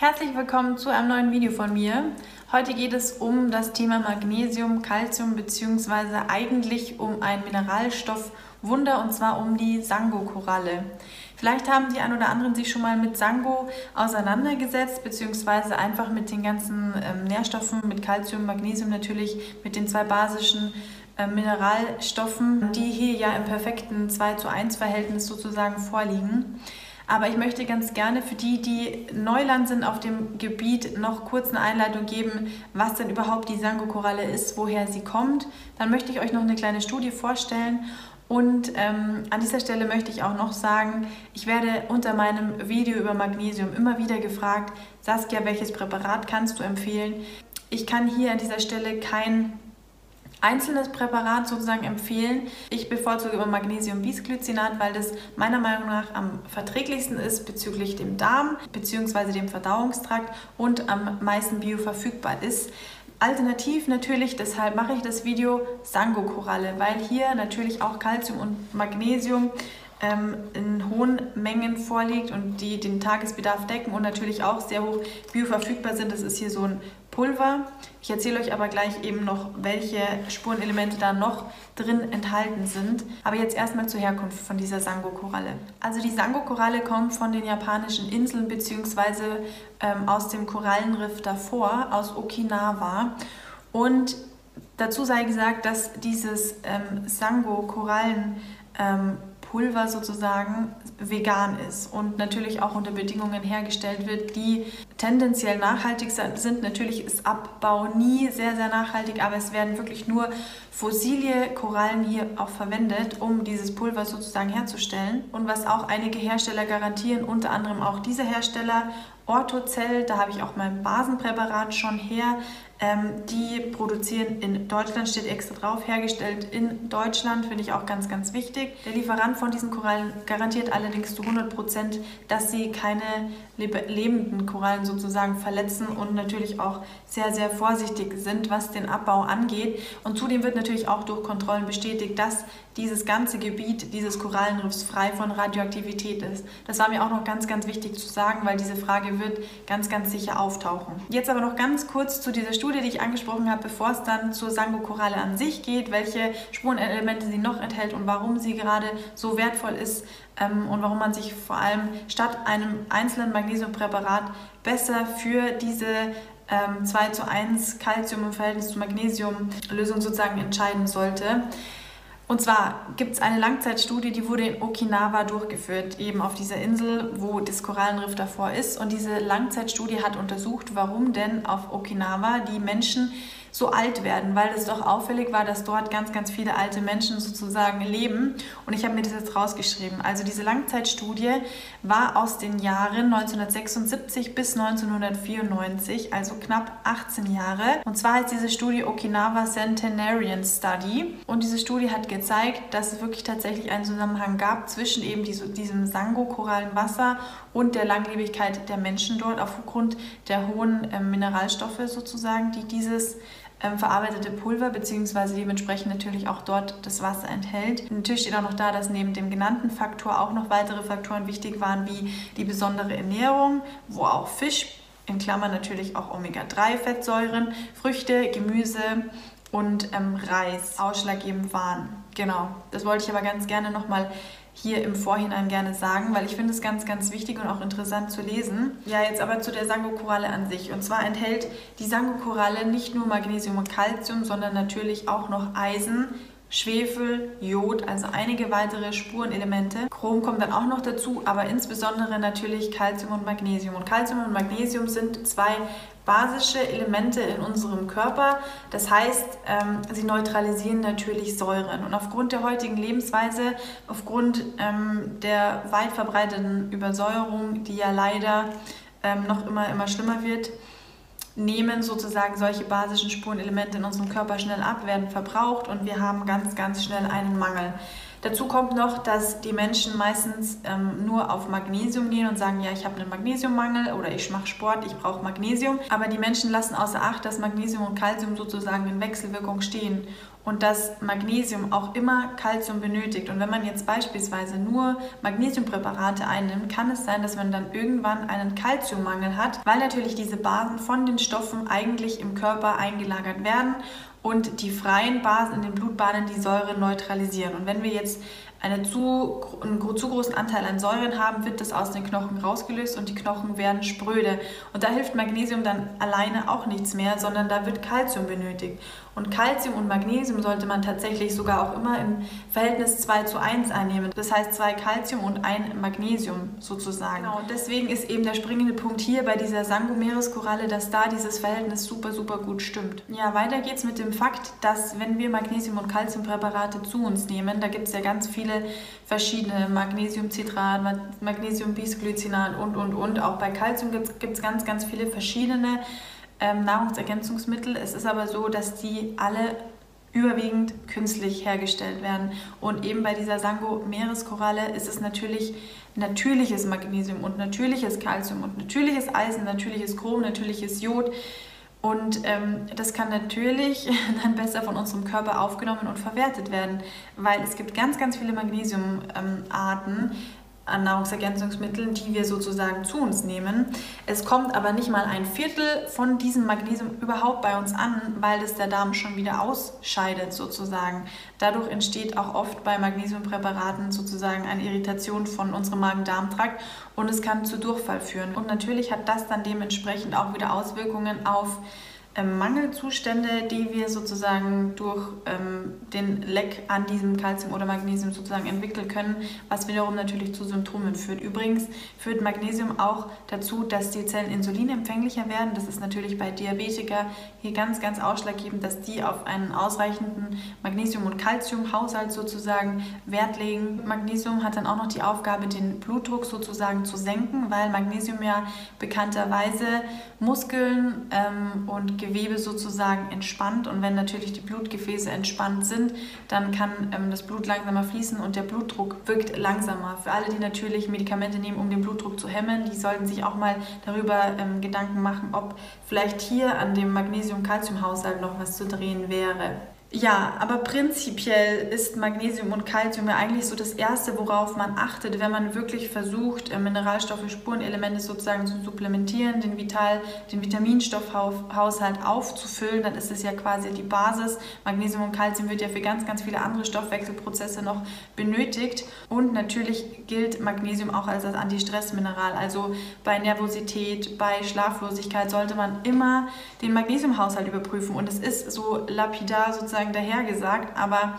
Herzlich willkommen zu einem neuen Video von mir. Heute geht es um das Thema Magnesium, Calcium bzw. eigentlich um ein Mineralstoffwunder und zwar um die Sango-Koralle. Vielleicht haben die ein oder anderen sich schon mal mit Sango auseinandergesetzt bzw. einfach mit den ganzen ähm, Nährstoffen, mit Calcium, Magnesium natürlich, mit den zwei basischen äh, Mineralstoffen, die hier ja im perfekten 2 zu 1 Verhältnis sozusagen vorliegen. Aber ich möchte ganz gerne für die, die Neuland sind auf dem Gebiet, noch kurz eine Einleitung geben, was denn überhaupt die Sango-Koralle ist, woher sie kommt. Dann möchte ich euch noch eine kleine Studie vorstellen. Und ähm, an dieser Stelle möchte ich auch noch sagen, ich werde unter meinem Video über Magnesium immer wieder gefragt, Saskia, welches Präparat kannst du empfehlen? Ich kann hier an dieser Stelle kein einzelnes Präparat sozusagen empfehlen. Ich bevorzuge immer Magnesium-Bisglycinat, weil das meiner Meinung nach am verträglichsten ist bezüglich dem Darm bzw. dem Verdauungstrakt und am meisten bioverfügbar ist. Alternativ natürlich, deshalb mache ich das Video Sango-Koralle, weil hier natürlich auch Calcium und Magnesium ähm, in hohen Mengen vorliegt und die den Tagesbedarf decken und natürlich auch sehr hoch bioverfügbar sind. Das ist hier so ein Pulver. Ich erzähle euch aber gleich eben noch, welche Spurenelemente da noch drin enthalten sind. Aber jetzt erstmal zur Herkunft von dieser Sango-Koralle. Also die Sango-Koralle kommt von den japanischen Inseln bzw. Ähm, aus dem Korallenriff davor, aus Okinawa. Und dazu sei gesagt, dass dieses ähm, Sango-Korallen ähm, sozusagen vegan ist und natürlich auch unter Bedingungen hergestellt wird, die tendenziell nachhaltig sind. Natürlich ist Abbau nie sehr, sehr nachhaltig, aber es werden wirklich nur fossile Korallen hier auch verwendet, um dieses Pulver sozusagen herzustellen. Und was auch einige Hersteller garantieren, unter anderem auch diese Hersteller, Orthocell, da habe ich auch mein Basenpräparat schon her, ähm, die produzieren in Deutschland, steht extra drauf, hergestellt in Deutschland, finde ich auch ganz, ganz wichtig. Der Lieferant von diesen Korallen garantiert allerdings zu 100 Prozent, dass sie keine lebenden Korallen sozusagen verletzen und natürlich auch sehr, sehr vorsichtig sind, was den Abbau angeht. Und zudem wird natürlich auch durch Kontrollen bestätigt, dass dieses ganze Gebiet dieses Korallenriffs frei von Radioaktivität ist. Das war mir auch noch ganz, ganz wichtig zu sagen, weil diese Frage wird ganz, ganz sicher auftauchen. Jetzt aber noch ganz kurz zu dieser Studie die ich angesprochen habe, bevor es dann zur Sango-Koralle an sich geht, welche Spurenelemente sie noch enthält und warum sie gerade so wertvoll ist und warum man sich vor allem statt einem einzelnen Magnesiumpräparat besser für diese ähm, 2 zu 1 Calcium im Verhältnis zu Magnesium Lösung sozusagen entscheiden sollte. Und zwar gibt es eine Langzeitstudie, die wurde in Okinawa durchgeführt, eben auf dieser Insel, wo das Korallenriff davor ist. Und diese Langzeitstudie hat untersucht, warum denn auf Okinawa die Menschen so alt werden, weil es doch auffällig war, dass dort ganz, ganz viele alte Menschen sozusagen leben. Und ich habe mir das jetzt rausgeschrieben. Also diese Langzeitstudie war aus den Jahren 1976 bis 1994, also knapp 18 Jahre. Und zwar heißt diese Studie Okinawa Centenarian Study. Und diese Studie hat gezeigt, dass es wirklich tatsächlich einen Zusammenhang gab zwischen eben diesem Sango-Korallenwasser und der Langlebigkeit der Menschen dort aufgrund der hohen äh, Mineralstoffe sozusagen, die dieses ähm, verarbeitete Pulver bzw. dementsprechend natürlich auch dort das Wasser enthält. Natürlich steht auch noch da, dass neben dem genannten Faktor auch noch weitere Faktoren wichtig waren, wie die besondere Ernährung, wo auch Fisch, in Klammern natürlich auch Omega-3-Fettsäuren, Früchte, Gemüse und ähm, Reis ausschlaggebend waren. Genau, das wollte ich aber ganz gerne nochmal hier im Vorhinein gerne sagen, weil ich finde es ganz, ganz wichtig und auch interessant zu lesen. Ja, jetzt aber zu der Sango-Koralle an sich. Und zwar enthält die Sango-Koralle nicht nur Magnesium und Calcium, sondern natürlich auch noch Eisen, Schwefel, Jod, also einige weitere Spurenelemente. Chrom kommt dann auch noch dazu, aber insbesondere natürlich Calcium und Magnesium. Und Calcium und Magnesium sind zwei basische Elemente in unserem Körper. Das heißt, ähm, sie neutralisieren natürlich Säuren. Und aufgrund der heutigen Lebensweise, aufgrund ähm, der weit verbreiteten Übersäuerung, die ja leider ähm, noch immer, immer schlimmer wird, nehmen sozusagen solche basischen Spurenelemente in unserem Körper schnell ab, werden verbraucht und wir haben ganz, ganz schnell einen Mangel. Dazu kommt noch, dass die Menschen meistens ähm, nur auf Magnesium gehen und sagen, ja, ich habe einen Magnesiummangel oder ich mache Sport, ich brauche Magnesium. Aber die Menschen lassen außer Acht, dass Magnesium und Calcium sozusagen in Wechselwirkung stehen. und dass Magnesium auch immer Kalzium benötigt. Und wenn man jetzt beispielsweise nur Magnesiumpräparate einnimmt, kann es sein, dass man dann irgendwann einen Kalziummangel hat, weil natürlich diese Basen von den Stoffen eigentlich im Körper eingelagert werden und die freien Basen in den Blutbahnen die Säure neutralisieren. Und wenn wir jetzt eine zu, einen zu großen Anteil an Säuren haben, wird das aus den Knochen rausgelöst und die Knochen werden spröde. Und da hilft Magnesium dann alleine auch nichts mehr, sondern da wird Kalzium benötigt. Und Kalzium und Magnesium sollte man tatsächlich sogar auch immer im Verhältnis 2 zu 1 einnehmen. Das heißt zwei Kalzium und ein Magnesium sozusagen. Genau, und deswegen ist eben der springende Punkt hier bei dieser Sangomeres-Koralle, dass da dieses Verhältnis super, super gut stimmt. Ja, weiter geht's mit dem Fakt, dass wenn wir Magnesium- und Kalziumpräparate zu uns nehmen, da gibt es ja ganz viele verschiedene Magnesiumcitrat, Magnesiumbisglycinat und, und, und. Auch bei Kalzium gibt es ganz, ganz viele verschiedene ähm, Nahrungsergänzungsmittel. Es ist aber so, dass die alle überwiegend künstlich hergestellt werden. Und eben bei dieser Sango-Meereskoralle ist es natürlich natürliches Magnesium und natürliches Kalzium und natürliches Eisen, natürliches Chrom, natürliches Jod. Und ähm, das kann natürlich dann besser von unserem Körper aufgenommen und verwertet werden, weil es gibt ganz, ganz viele Magnesiumarten, an Nahrungsergänzungsmitteln, die wir sozusagen zu uns nehmen. Es kommt aber nicht mal ein Viertel von diesem Magnesium überhaupt bei uns an, weil es der Darm schon wieder ausscheidet sozusagen. Dadurch entsteht auch oft bei Magnesiumpräparaten sozusagen eine Irritation von unserem Magen-Darm-Trakt und es kann zu Durchfall führen. Und natürlich hat das dann dementsprechend auch wieder Auswirkungen auf ähm, Mangelzustände, die wir sozusagen durch ähm, den Leck an diesem Kalzium oder Magnesium sozusagen entwickeln können, was wiederum natürlich zu Symptomen führt. Übrigens führt Magnesium auch dazu, dass die Zellen insulinempfänglicher werden. Das ist natürlich bei Diabetikern hier ganz, ganz ausschlaggebend, dass die auf einen ausreichenden Magnesium- und Kalziumhaushalt sozusagen Wert legen. Magnesium hat dann auch noch die Aufgabe, den Blutdruck sozusagen zu senken, weil Magnesium ja bekannterweise Muskeln ähm, und Gewebe sozusagen entspannt und wenn natürlich die Blutgefäße entspannt sind, dann kann ähm, das Blut langsamer fließen und der Blutdruck wirkt langsamer. Für alle, die natürlich Medikamente nehmen, um den Blutdruck zu hemmen, die sollten sich auch mal darüber ähm, Gedanken machen, ob vielleicht hier an dem Magnesium-Calcium-Haushalt noch was zu drehen wäre. Ja, aber prinzipiell ist Magnesium und Calcium ja eigentlich so das Erste, worauf man achtet, wenn man wirklich versucht, äh, Mineralstoffe, Spurenelemente sozusagen zu supplementieren, den Vital, den Vitaminstoffhaushalt aufzufüllen, dann ist es ja quasi die Basis. Magnesium und Calcium wird ja für ganz, ganz viele andere Stoffwechselprozesse noch benötigt. Und natürlich gilt Magnesium auch als das Antistressmineral. Also bei Nervosität, bei Schlaflosigkeit sollte man immer den Magnesiumhaushalt überprüfen. Und es ist so lapidar sozusagen sozusagen dahergesagt, aber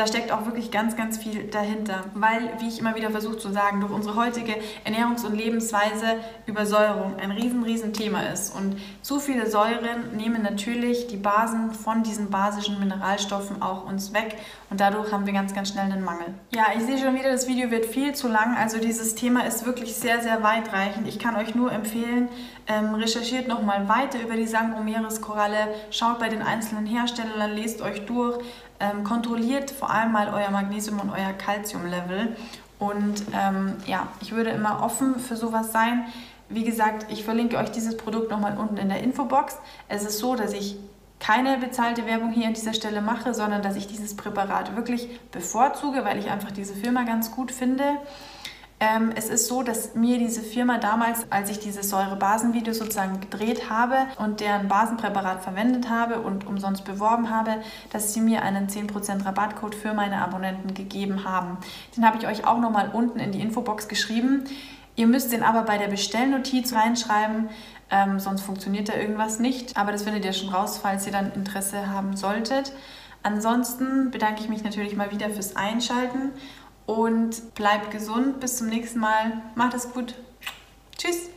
da steckt auch wirklich ganz, ganz viel dahinter. Weil, wie ich immer wieder versuche zu sagen, durch unsere heutige Ernährungs- und Lebensweise Übersäuerung ein riesen, riesen Thema ist. Und zu viele Säuren nehmen natürlich die Basen von diesen basischen Mineralstoffen auch uns weg. Und dadurch haben wir ganz, ganz schnell einen Mangel. Ja, ich sehe schon wieder, das Video wird viel zu lang. Also dieses Thema ist wirklich sehr, sehr weitreichend. Ich kann euch nur empfehlen, ähm, recherchiert nochmal weiter über die Sangomeres-Koralle, schaut bei den einzelnen Herstellern, lest euch durch, ähm, kontrolliert vor allem mal euer Magnesium- und euer Calcium-Level. Und ähm, ja, ich würde immer offen für sowas sein. Wie gesagt, ich verlinke euch dieses Produkt nochmal unten in der Infobox. Es ist so, dass ich keine bezahlte Werbung hier an dieser Stelle mache, sondern dass ich dieses Präparat wirklich bevorzuge, weil ich einfach diese Firma ganz gut finde. Ähm, es ist so, dass mir diese Firma damals, als ich dieses Säure-Basen-Video sozusagen gedreht habe und deren Basenpräparat verwendet habe und umsonst beworben habe, dass sie mir einen 10% Rabattcode für meine Abonnenten gegeben haben. Den habe ich euch auch nochmal unten in die Infobox geschrieben. Ihr müsst den aber bei der Bestellnotiz reinschreiben, ähm, sonst funktioniert da irgendwas nicht. Aber das findet ihr schon raus, falls ihr dann Interesse haben solltet. Ansonsten bedanke ich mich natürlich mal wieder fürs Einschalten und bleibt gesund. Bis zum nächsten Mal. Macht es gut. Tschüss.